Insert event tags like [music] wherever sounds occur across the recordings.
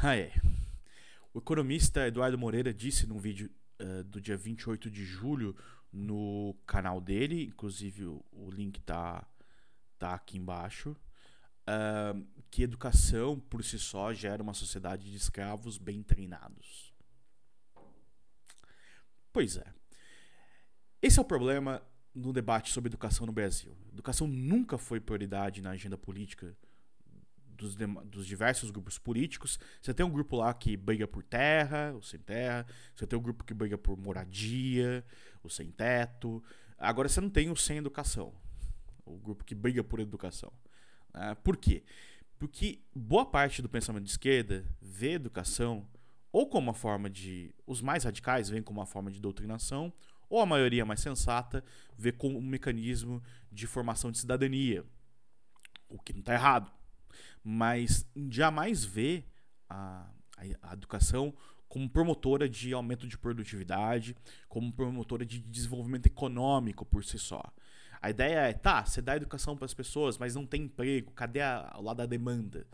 Ah, é. O economista Eduardo Moreira disse num vídeo uh, do dia 28 de julho no canal dele, inclusive o, o link tá, tá aqui embaixo, uh, que educação por si só gera uma sociedade de escravos bem treinados. Pois é. Esse é o problema no debate sobre educação no Brasil. Educação nunca foi prioridade na agenda política dos, dos, diversos grupos políticos. Você tem um grupo lá que briga por terra, o sem terra. Você tem um grupo que briga por moradia, o sem teto. Agora você não tem o sem educação, o grupo que briga por educação. Né? Por quê? Porque boa parte do pensamento de esquerda vê educação ou como uma forma de. Os mais radicais veem como uma forma de doutrinação, ou a maioria mais sensata vê como um mecanismo de formação de cidadania. O que não está errado. Mas jamais vê a, a, a educação como promotora de aumento de produtividade, como promotora de desenvolvimento econômico por si só. A ideia é, tá, você dá educação para as pessoas, mas não tem emprego, cadê o lado da demanda?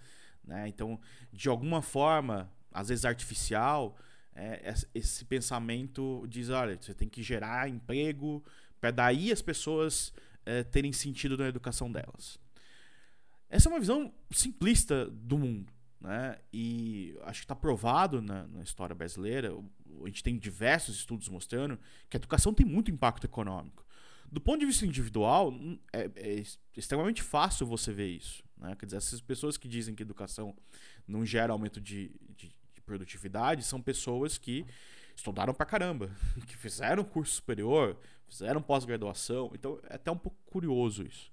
Né? Então, de alguma forma, às vezes artificial, é, esse pensamento diz, olha, você tem que gerar emprego para daí as pessoas é, terem sentido na educação delas. Essa é uma visão simplista do mundo. Né? E acho que está provado na, na, história brasileira, a gente tem diversos estudos mostrando que a educação tem muito impacto econômico. Do ponto de vista individual, é, é extremamente fácil você ver isso. Né? Quer dizer, essas pessoas que dizem que educação não gera aumento de, de, de produtividade são pessoas que estudaram pra caramba, [laughs] que fizeram curso superior, fizeram pós-graduação. Então é até um pouco curioso isso.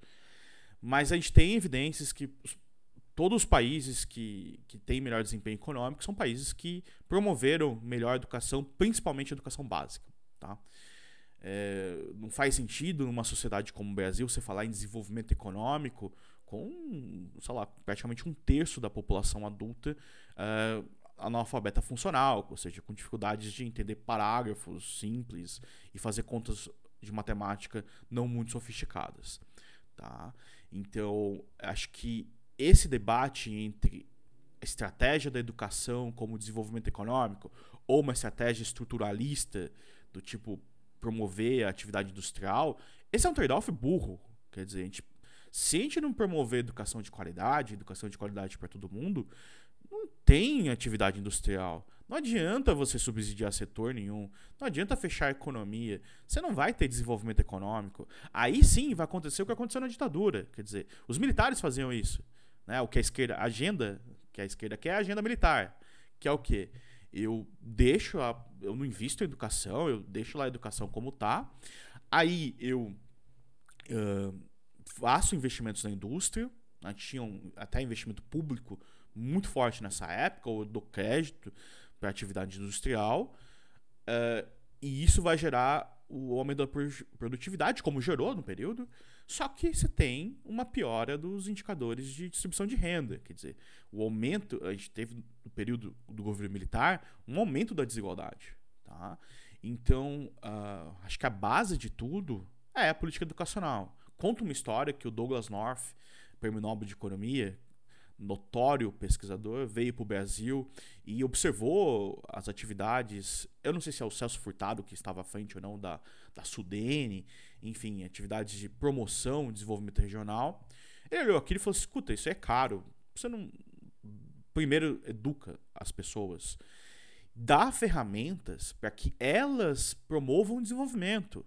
Mas a gente tem evidências que todos os países que, que têm melhor desempenho econômico são países que promoveram melhor educação, principalmente educação básica. Tá? É, não faz sentido numa sociedade como o Brasil você falar em desenvolvimento econômico com, sei lá, praticamente um terço da população adulta uh, analfabeta funcional, ou seja, com dificuldades de entender parágrafos simples e fazer contas de matemática não muito sofisticadas. Tá? Então, acho que esse debate entre estratégia da educação como desenvolvimento econômico ou uma estratégia estruturalista do tipo promover a atividade industrial, esse é um trade-off burro. Quer dizer, a gente, se a gente não promover educação de qualidade, educação de qualidade para todo mundo, não tem atividade industrial. Não adianta você subsidiar setor nenhum. Não adianta fechar a economia. Você não vai ter desenvolvimento econômico. Aí sim vai acontecer o que aconteceu na ditadura. Quer dizer, os militares faziam isso. Né? O que a esquerda, a agenda que a esquerda quer é a agenda militar. Que é o quê? Eu deixo, a, eu não invisto em educação, eu deixo lá a educação como tá. Aí eu uh, faço investimentos na indústria. Né? Tinha até investimento público muito forte nessa época, ou do crédito para atividade industrial, uh, e isso vai gerar o aumento da produtividade, como gerou no período, só que você tem uma piora dos indicadores de distribuição de renda. Quer dizer, o aumento, a gente teve no período do governo militar um aumento da desigualdade. Tá? Então, uh, acho que a base de tudo é a política educacional. Conta uma história que o Douglas North, prêmio Nobel de Economia, notório pesquisador, veio para o Brasil e observou as atividades. Eu não sei se é o Celso Furtado que estava à frente ou não da, da Sudene, enfim, atividades de promoção e desenvolvimento regional. Ele olhou aquilo e falou: escuta, isso é caro. Você não. Primeiro, educa as pessoas. Dá ferramentas para que elas promovam o desenvolvimento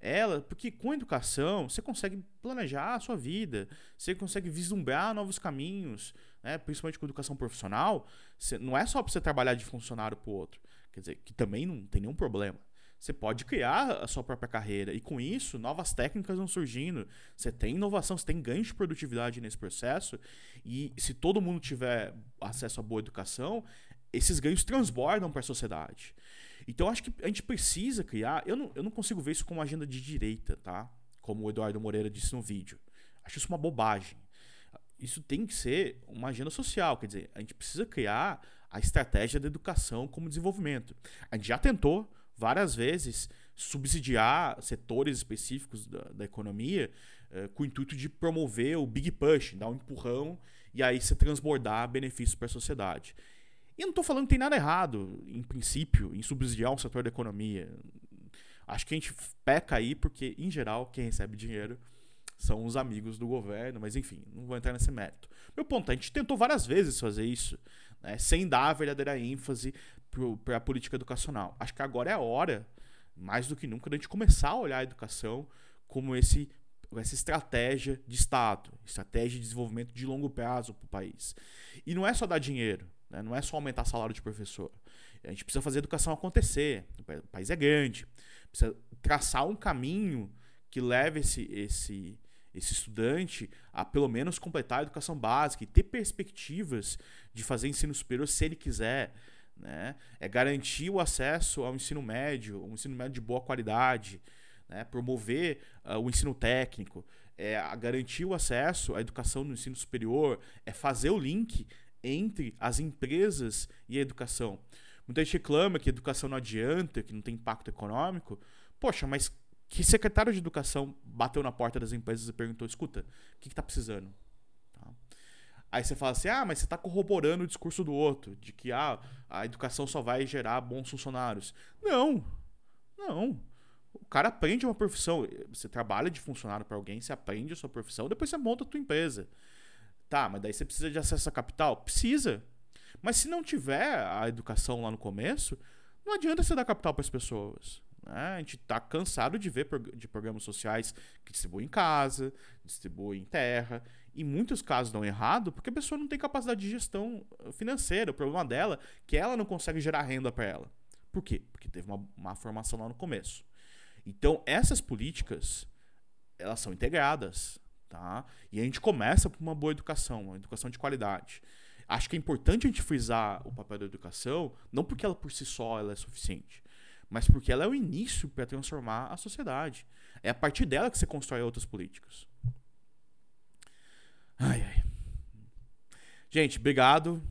ela, porque com educação você consegue planejar a sua vida, você consegue vislumbrar novos caminhos, né? principalmente com educação profissional. Você, não é só para você trabalhar de funcionário para o outro, quer dizer, que também não tem nenhum problema. Você pode criar a sua própria carreira e com isso novas técnicas vão surgindo. Você tem inovação, você tem ganho de produtividade nesse processo e se todo mundo tiver acesso a boa educação, esses ganhos transbordam para a sociedade. Então acho que a gente precisa criar. Eu não, eu não consigo ver isso como agenda de direita, tá? Como o Eduardo Moreira disse no vídeo. Acho isso uma bobagem. Isso tem que ser uma agenda social, quer dizer, a gente precisa criar a estratégia da educação como desenvolvimento. A gente já tentou várias vezes subsidiar setores específicos da, da economia eh, com o intuito de promover o big push, dar um empurrão e aí se transbordar benefícios para a sociedade. E eu não estou falando que tem nada errado, em princípio, em subsidiar um setor da economia. Acho que a gente peca aí porque, em geral, quem recebe dinheiro são os amigos do governo, mas enfim, não vou entrar nesse mérito. Meu ponto, a gente tentou várias vezes fazer isso, né, sem dar a verdadeira ênfase para a política educacional. Acho que agora é a hora, mais do que nunca, de a gente começar a olhar a educação como esse essa estratégia de Estado, estratégia de desenvolvimento de longo prazo para o país. E não é só dar dinheiro, né? não é só aumentar salário de professor. A gente precisa fazer a educação acontecer. O país é grande. Precisa traçar um caminho que leve esse, esse, esse estudante a pelo menos completar a educação básica e ter perspectivas de fazer ensino superior se ele quiser. Né? É garantir o acesso ao ensino médio, um ensino médio de boa qualidade, né? promover uh, o ensino técnico, é garantir o acesso à educação no ensino superior, é fazer o link entre as empresas e a educação. Muita gente reclama que a educação não adianta, que não tem impacto econômico. Poxa, mas que secretário de educação bateu na porta das empresas e perguntou: escuta, o que está precisando? Tá? Aí você fala assim: ah, mas você está corroborando o discurso do outro, de que ah, a educação só vai gerar bons funcionários. Não, não. O cara aprende uma profissão. Você trabalha de funcionário para alguém, você aprende a sua profissão, depois você monta a tua empresa. Tá, mas daí você precisa de acesso a capital? Precisa. Mas se não tiver a educação lá no começo, não adianta você dar capital para as pessoas. Né? A gente está cansado de ver de programas sociais que distribuem em casa, distribuem em terra. Em muitos casos dão errado porque a pessoa não tem capacidade de gestão uh, financeira. O problema dela é que ela não consegue gerar renda para ela. Por quê? Porque teve uma má formação lá no começo. Então, essas políticas, elas são integradas. Tá? E a gente começa por uma boa educação, uma educação de qualidade. Acho que é importante a gente frisar o papel da educação, não porque ela por si só ela é suficiente, mas porque ela é o início para transformar a sociedade. É a partir dela que você constrói outras políticas. Ai, ai. Gente, obrigado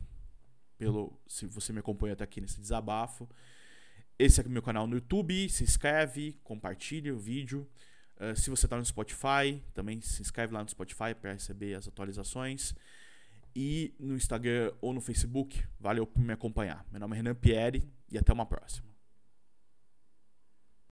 pelo se você me acompanha até aqui nesse desabafo. Esse é o meu canal no YouTube. Se inscreve, compartilha o vídeo. Uh, se você está no Spotify, também se inscreve lá no Spotify para receber as atualizações. E no Instagram ou no Facebook, valeu por me acompanhar. Meu nome é Renan Pierre e até uma próxima.